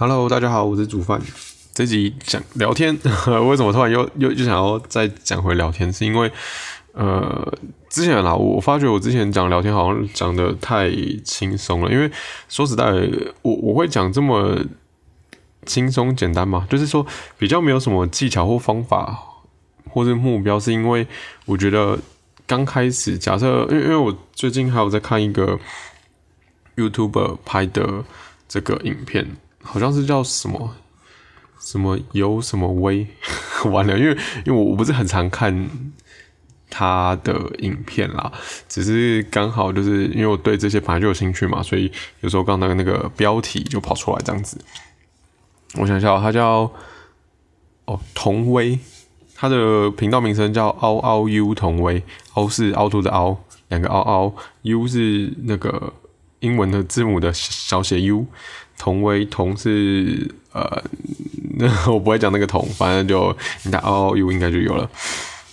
Hello，大家好，我是煮饭。这集讲聊天，为什么突然又又就想要再讲回聊天？是因为呃，之前啦，我发觉我之前讲聊天好像讲的太轻松了。因为说实在，我我会讲这么轻松简单嘛，就是说比较没有什么技巧或方法或者目标，是因为我觉得刚开始，假设因为因为我最近还有在看一个 YouTuber 拍的这个影片。好像是叫什么什么有什么微，完了，因为因为我我不是很常看他的影片啦，只是刚好就是因为我对这些本来就有兴趣嘛，所以有时候刚那个那个标题就跑出来这样子。我想想，他叫哦童威，他的频道名称叫凹凹 U 童威，凹是凹凸的凹，两个凹凹，U 是那个英文的字母的小写 U。同为同是呃，那 我不会讲那个同，反正就你打 O U 应该就有了。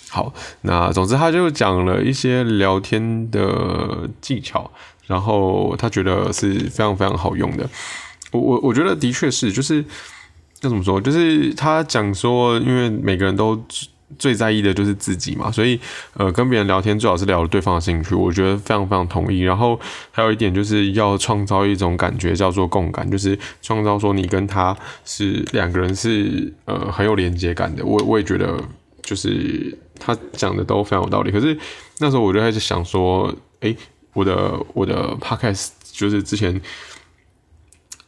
好，那总之他就讲了一些聊天的技巧，然后他觉得是非常非常好用的。我我我觉得的确是，就是要怎么说，就是他讲说，因为每个人都。最在意的就是自己嘛，所以呃，跟别人聊天最好是聊对方的兴趣，我觉得非常非常同意。然后还有一点就是要创造一种感觉叫做共感，就是创造说你跟他是两个人是呃很有连接感的。我我也觉得就是他讲的都非常有道理。可是那时候我就开始想说，诶，我的我的 podcast 就是之前。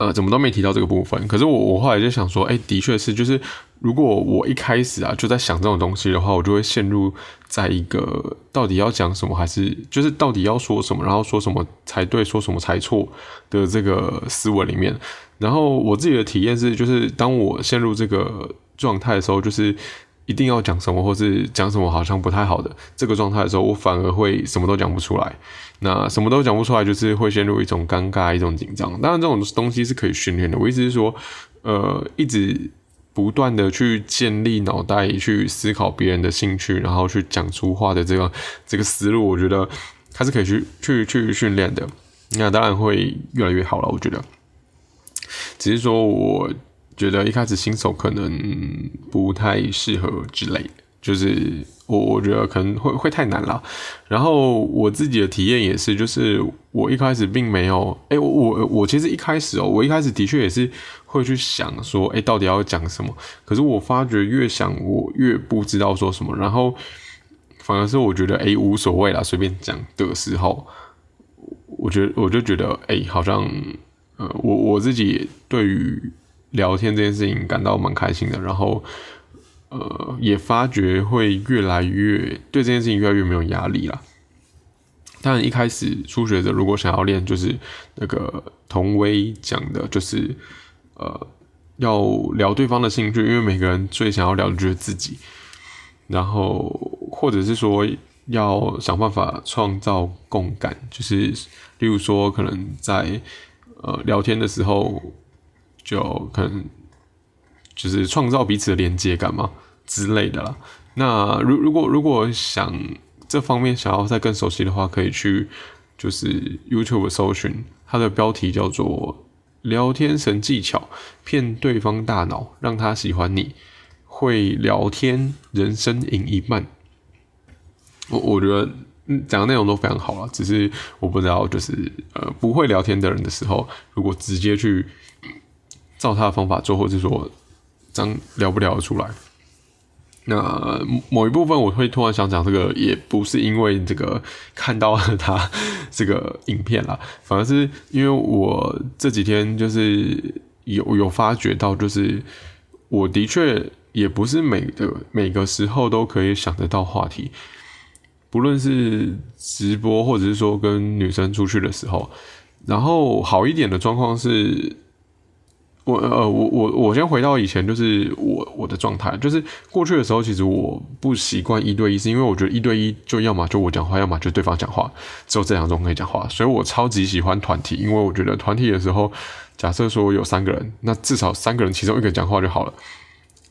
呃，怎么都没提到这个部分。可是我我后来就想说，哎，的确是，就是如果我一开始啊就在想这种东西的话，我就会陷入在一个到底要讲什么，还是就是到底要说什么，然后说什么才对，说什么才错的这个思维里面。然后我自己的体验是，就是当我陷入这个状态的时候，就是一定要讲什么，或是讲什么好像不太好的这个状态的时候，我反而会什么都讲不出来。那什么都讲不出来，就是会陷入一种尴尬、一种紧张。当然，这种东西是可以训练的。我意思是说，呃，一直不断的去建立脑袋，去思考别人的兴趣，然后去讲出话的这个这个思路，我觉得它是可以去去去训练的。那当然会越来越好了。我觉得，只是说，我觉得一开始新手可能不太适合之类。就是我我觉得可能会会太难了，然后我自己的体验也是，就是我一开始并没有，哎，我我其实一开始哦，我一开始的确也是会去想说，哎，到底要讲什么？可是我发觉越想我越不知道说什么，然后反而是我觉得哎无所谓啦，随便讲的时候，我觉得我就觉得哎，好像呃我我自己对于聊天这件事情感到蛮开心的，然后。呃，也发觉会越来越对这件事情越来越没有压力了。当然，一开始初学者如果想要练，就是那个童威讲的，就是呃，要聊对方的兴趣，因为每个人最想要聊的就是自己。然后，或者是说要想办法创造共感，就是例如说，可能在呃聊天的时候，就可能。就是创造彼此的连接感嘛之类的啦。那如如果如果想这方面想要再更熟悉的话，可以去就是 YouTube 搜寻，它的标题叫做“聊天神技巧，骗对方大脑，让他喜欢你，会聊天，人生赢一半”。我我觉得讲的内容都非常好了，只是我不知道就是呃不会聊天的人的时候，如果直接去照他的方法做，或者说这。样聊不聊得出来？那某一部分我会突然想讲这个，也不是因为这个看到了他这个影片啦，反而是因为我这几天就是有有发觉到，就是我的确也不是每个每个时候都可以想得到话题，不论是直播或者是说跟女生出去的时候，然后好一点的状况是。我呃，我我我先回到以前，就是我我的状态，就是过去的时候，其实我不习惯一对一，是因为我觉得一对一就要么就我讲话，要么就对方讲话，只有这两种可以讲话，所以我超级喜欢团体，因为我觉得团体的时候，假设说有三个人，那至少三个人其中一个讲话就好了，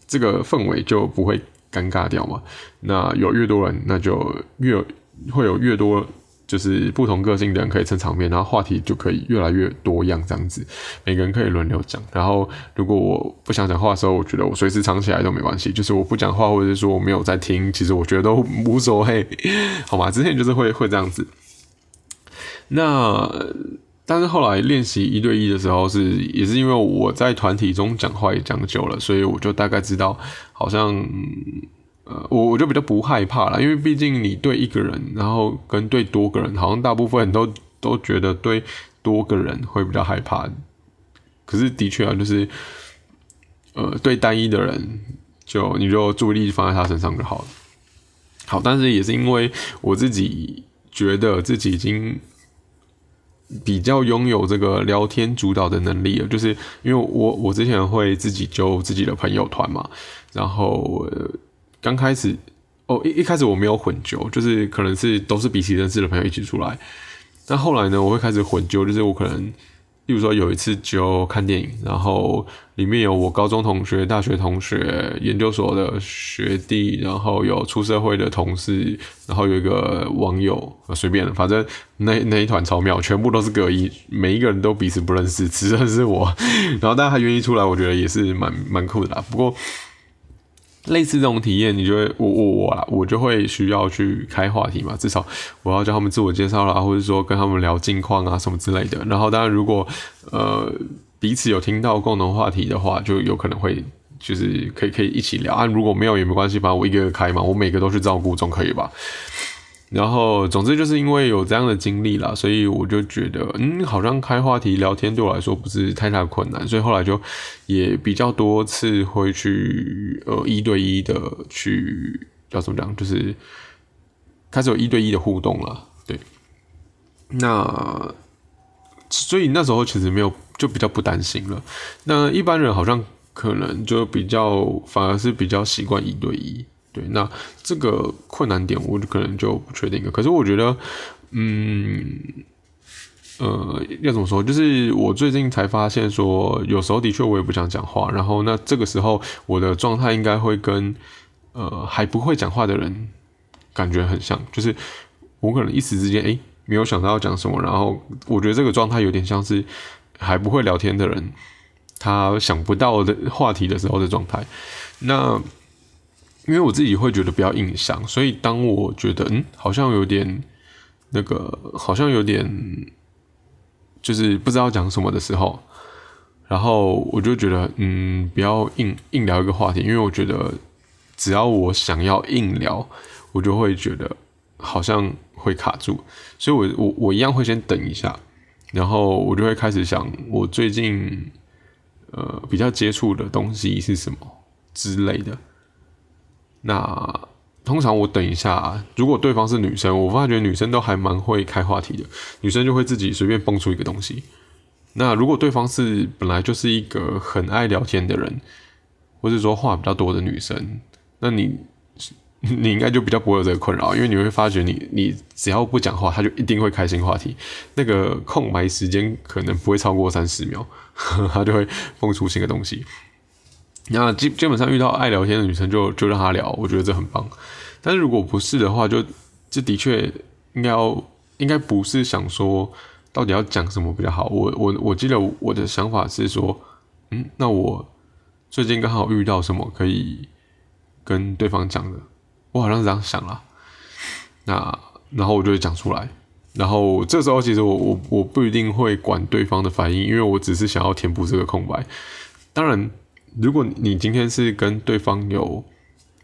这个氛围就不会尴尬掉嘛。那有越多人，那就越会有越多就是不同个性的人可以撑场面，然后话题就可以越来越多样，这样子，每个人可以轮流讲。然后如果我不想讲话的时候，我觉得我随时藏起来都没关系。就是我不讲话，或者是说我没有在听，其实我觉得都无所谓，好吗？之前就是会会这样子。那但是后来练习一对一的时候，是也是因为我在团体中讲话也讲久了，所以我就大概知道，好像。呃，我我就比较不害怕了，因为毕竟你对一个人，然后跟对多个人，好像大部分都都觉得对多个人会比较害怕。可是的确啊，就是呃，对单一的人，就你就注意力放在他身上就好了。好，但是也是因为我自己觉得自己已经比较拥有这个聊天主导的能力了，就是因为我我之前会自己揪自己的朋友团嘛，然后。刚开始哦，一一开始我没有混揪，就是可能是都是彼此认识的朋友一起出来。但后来呢，我会开始混揪，就是我可能，例如说有一次就看电影，然后里面有我高中同学、大学同学、研究所的学弟，然后有出社会的同事，然后有一个网友，随便，反正那那一团超妙，全部都是隔一，每一个人都彼此不认识，只认识我。然后大家还愿意出来，我觉得也是蛮蛮酷的啦。不过。类似这种体验，你就会我我我啦，我就会需要去开话题嘛，至少我要叫他们自我介绍啦，或者说跟他们聊近况啊什么之类的。然后当然，如果呃彼此有听到共同话题的话，就有可能会就是可以可以一起聊啊。如果没有也没关系，反正我一个个开嘛，我每个都去照顾，总可以吧。然后，总之就是因为有这样的经历啦，所以我就觉得，嗯，好像开话题聊天对我来说不是太大困难，所以后来就也比较多次会去呃一对一的去叫怎么讲，就是开始有一对一的互动了。对，那所以那时候其实没有就比较不担心了。那一般人好像可能就比较反而是比较习惯一对一。对，那这个困难点我可能就不确定了。可是我觉得，嗯，呃，要怎么说？就是我最近才发现说，有时候的确我也不想讲话。然后那这个时候我的状态应该会跟呃还不会讲话的人感觉很像，就是我可能一时之间哎没有想到要讲什么。然后我觉得这个状态有点像是还不会聊天的人他想不到的话题的时候的状态。那因为我自己会觉得比较硬伤，所以当我觉得嗯，好像有点那个，好像有点就是不知道讲什么的时候，然后我就觉得嗯，不要硬硬聊一个话题，因为我觉得只要我想要硬聊，我就会觉得好像会卡住，所以我我我一样会先等一下，然后我就会开始想我最近呃比较接触的东西是什么之类的。那通常我等一下，如果对方是女生，我发觉女生都还蛮会开话题的，女生就会自己随便蹦出一个东西。那如果对方是本来就是一个很爱聊天的人，或者说话比较多的女生，那你 你应该就比较不会有这个困扰，因为你会发觉你你只要不讲话，他就一定会开新话题，那个空白时间可能不会超过三十秒，他就会蹦出新的东西。那基基本上遇到爱聊天的女生就就让她聊，我觉得这很棒。但是如果不是的话，就这的确应该要应该不是想说到底要讲什么比较好。我我我记得我的想法是说，嗯，那我最近刚好遇到什么可以跟对方讲的，我好像是这样想了。那然后我就会讲出来。然后这时候其实我我我不一定会管对方的反应，因为我只是想要填补这个空白。当然。如果你今天是跟对方有，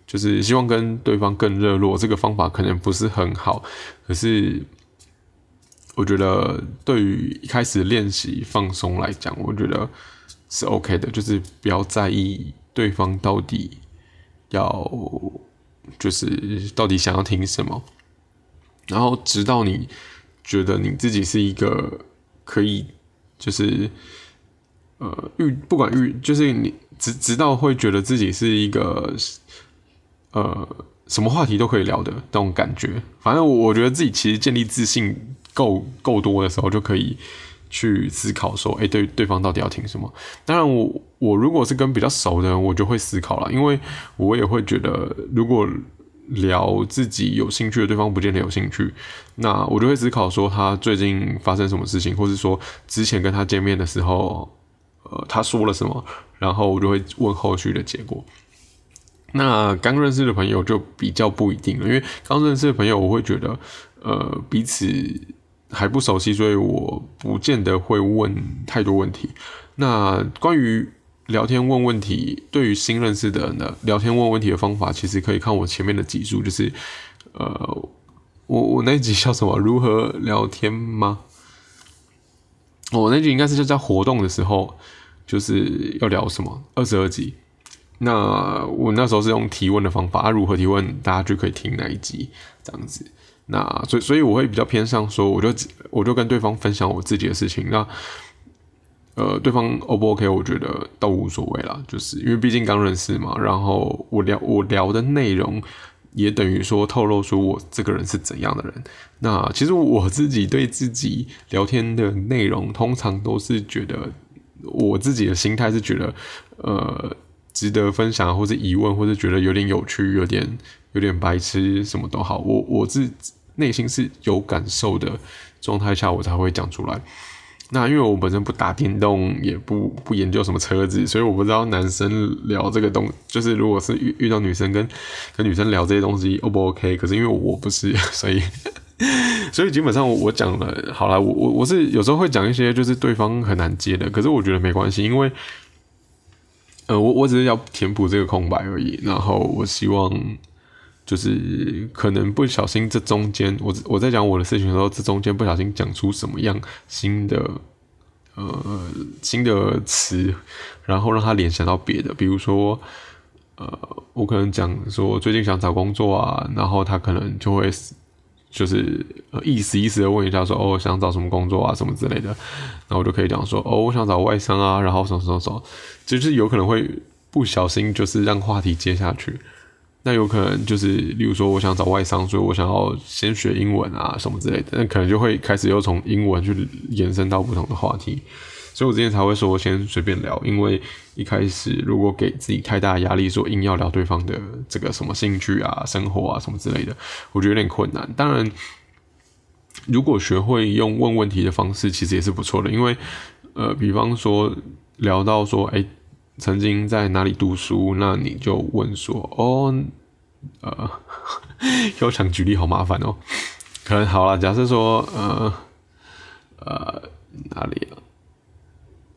就是希望跟对方更热络，这个方法可能不是很好。可是，我觉得对于一开始练习放松来讲，我觉得是 OK 的。就是不要在意对方到底要，就是到底想要听什么，然后直到你觉得你自己是一个可以，就是呃遇不管遇，就是你。直直到会觉得自己是一个，呃，什么话题都可以聊的那种感觉。反正我觉得自己其实建立自信够够多的时候，就可以去思考说，哎，对对方到底要听什么。当然，我我如果是跟比较熟的人，我就会思考了，因为我也会觉得，如果聊自己有兴趣的，对方不见得有兴趣，那我就会思考说他最近发生什么事情，或是说之前跟他见面的时候，呃，他说了什么，然后我就会问后续的结果。那刚认识的朋友就比较不一定了，因为刚认识的朋友，我会觉得，呃，彼此还不熟悉，所以我不见得会问太多问题。那关于聊天问问题，对于新认识的人的，聊天问问题的方法，其实可以看我前面的几数，就是，呃，我我那集叫什么？如何聊天吗？我那集应该是就在活动的时候，就是要聊什么？二十二集。那我那时候是用提问的方法，啊，如何提问，大家就可以听那一集这样子。那所以所以我会比较偏向说，我就我就跟对方分享我自己的事情。那呃，对方 O 不 OK，我觉得都无所谓啦，就是因为毕竟刚认识嘛。然后我聊我聊的内容，也等于说透露出我这个人是怎样的人。那其实我自己对自己聊天的内容，通常都是觉得我自己的心态是觉得，呃。值得分享，或者疑问，或者觉得有点有趣、有点有点白痴，什么都好。我我自内心是有感受的状态下，我才会讲出来。那因为我本身不打电动，也不不研究什么车子，所以我不知道男生聊这个东，就是如果是遇遇到女生跟跟女生聊这些东西，O 不 OK？可是因为我不是，所以 所以基本上我讲了，好了，我我我是有时候会讲一些就是对方很难接的，可是我觉得没关系，因为。呃，我我只是要填补这个空白而已。然后我希望，就是可能不小心这中间，我我在讲我的事情的时候，这中间不小心讲出什么样新的呃新的词，然后让他联想到别的，比如说呃，我可能讲说最近想找工作啊，然后他可能就会。就是意思意思的问一下说哦想找什么工作啊什么之类的，然后我就可以讲说哦我想找外商啊，然后什么什么什么，就是有可能会不小心就是让话题接下去，那有可能就是例如说我想找外商，所以我想要先学英文啊什么之类的，那可能就会开始又从英文去延伸到不同的话题。所以我之前才会说，先随便聊，因为一开始如果给自己太大压力，说硬要聊对方的这个什么兴趣啊、生活啊什么之类的，我觉得有点困难。当然，如果学会用问问题的方式，其实也是不错的。因为，呃，比方说聊到说，哎，曾经在哪里读书，那你就问说，哦，呃，要想举例好麻烦哦。可能好了，假设说，呃，呃，哪里啊？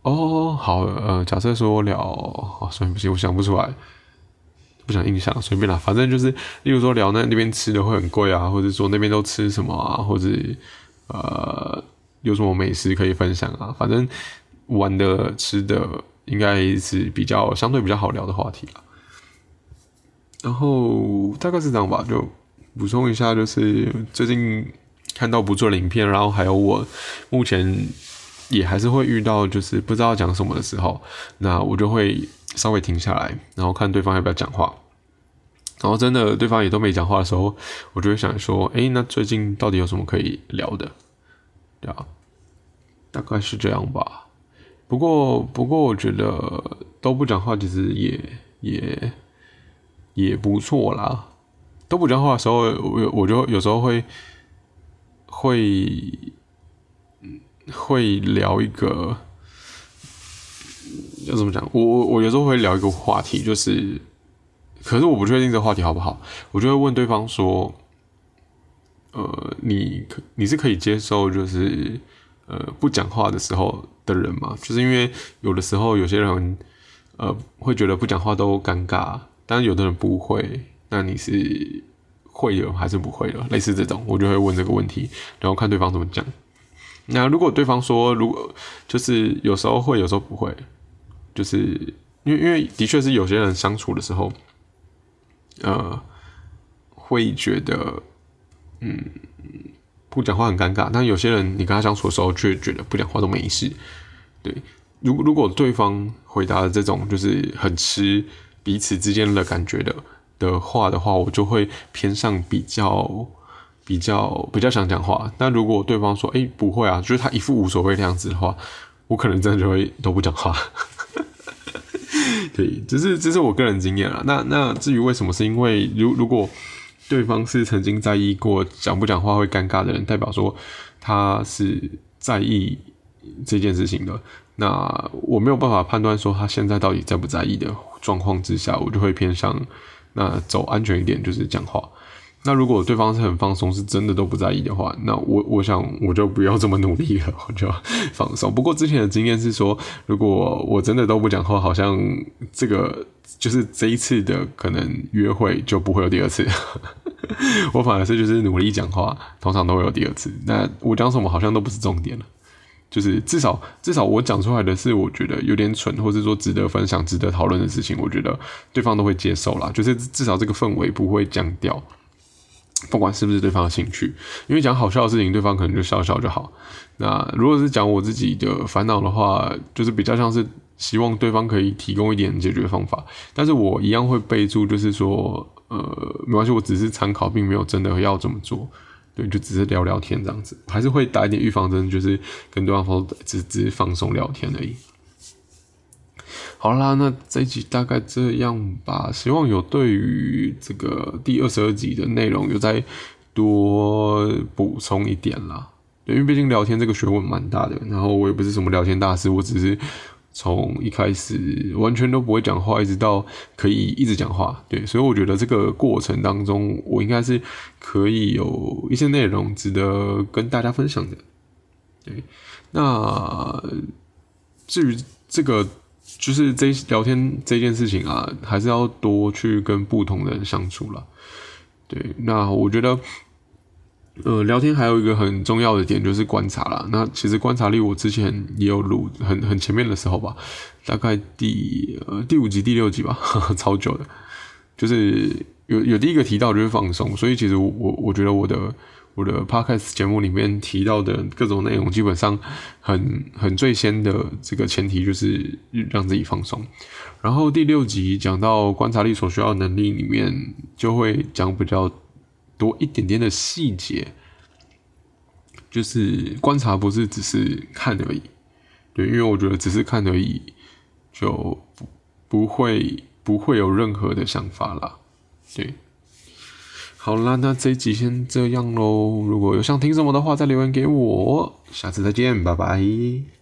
哦，好，呃，假设说聊，哦，算不行，我想不出来，不想印象，随便啦，反正就是，例如说聊那那边吃的会很贵啊，或者说那边都吃什么啊，或者呃有什么美食可以分享啊，反正玩的吃的应该是比较相对比较好聊的话题了。然后大概是这样吧，就补充一下，就是最近看到不错的影片，然后还有我目前。也还是会遇到，就是不知道讲什么的时候，那我就会稍微停下来，然后看对方要不要讲话。然后真的对方也都没讲话的时候，我就会想说，哎，那最近到底有什么可以聊的？对啊，大概是这样吧。不过，不过我觉得都不讲话其实也也也不错啦。都不讲话的时候，我我就有时候会会。会聊一个要怎么讲？我我我有时候会聊一个话题，就是，可是我不确定这个话题好不好，我就会问对方说，呃，你可你是可以接受就是呃不讲话的时候的人嘛？就是因为有的时候有些人呃会觉得不讲话都尴尬，但是有的人不会，那你是会的还是不会的？类似这种，我就会问这个问题，然后看对方怎么讲。那如果对方说，如果就是有时候会，有时候不会，就是因为因为的确是有些人相处的时候，呃，会觉得嗯不讲话很尴尬，但有些人你跟他相处的时候却觉得不讲话都没事。对，如如果对方回答的这种就是很吃彼此之间的感觉的的话的话，我就会偏向比较。比较比较想讲话，但如果对方说哎不会啊，就是他一副无所谓的样子的话，我可能真的就会都不讲话。对，只是这是我个人经验了。那那至于为什么，是因为如如果对方是曾经在意过讲不讲话会尴尬的人，代表说他是在意这件事情的。那我没有办法判断说他现在到底在不在意的状况之下，我就会偏向那走安全一点，就是讲话。那如果对方是很放松，是真的都不在意的话，那我我想我就不要这么努力了，我就放松。不过之前的经验是说，如果我真的都不讲话，好像这个就是这一次的可能约会就不会有第二次。我反而是就是努力讲话，通常都会有第二次。那我讲什么好像都不是重点了，就是至少至少我讲出来的是我觉得有点蠢，或者说值得分享、值得讨论的事情，我觉得对方都会接受啦。就是至少这个氛围不会降掉。不管是不是对方的兴趣，因为讲好笑的事情，对方可能就笑笑就好。那如果是讲我自己的烦恼的话，就是比较像是希望对方可以提供一点解决方法，但是我一样会备注，就是说，呃，没关系，我只是参考，并没有真的要这么做。对，就只是聊聊天这样子，还是会打一点预防针，就是跟对方说，只只是放松聊天而已。好啦，那这一集大概这样吧。希望有对于这个第二十二集的内容有再多补充一点啦。对，因为毕竟聊天这个学问蛮大的，然后我也不是什么聊天大师，我只是从一开始完全都不会讲话，一直到可以一直讲话。对，所以我觉得这个过程当中，我应该是可以有一些内容值得跟大家分享的。对，那至于这个。就是这聊天这件事情啊，还是要多去跟不同的人相处了。对，那我觉得，呃，聊天还有一个很重要的点就是观察了。那其实观察力，我之前也有录很很前面的时候吧，大概第呃第五集、第六集吧，超久的。就是有有第一个提到就是放松，所以其实我我觉得我的。我的 podcast 节目里面提到的各种内容，基本上很很最先的这个前提就是让自己放松。然后第六集讲到观察力所需要能力里面，就会讲比较多一点点的细节，就是观察不是只是看而已。对，因为我觉得只是看而已，就不不会不会有任何的想法啦。对。好啦，那这一集先这样喽。如果有想听什么的话，再留言给我。下次再见，拜拜。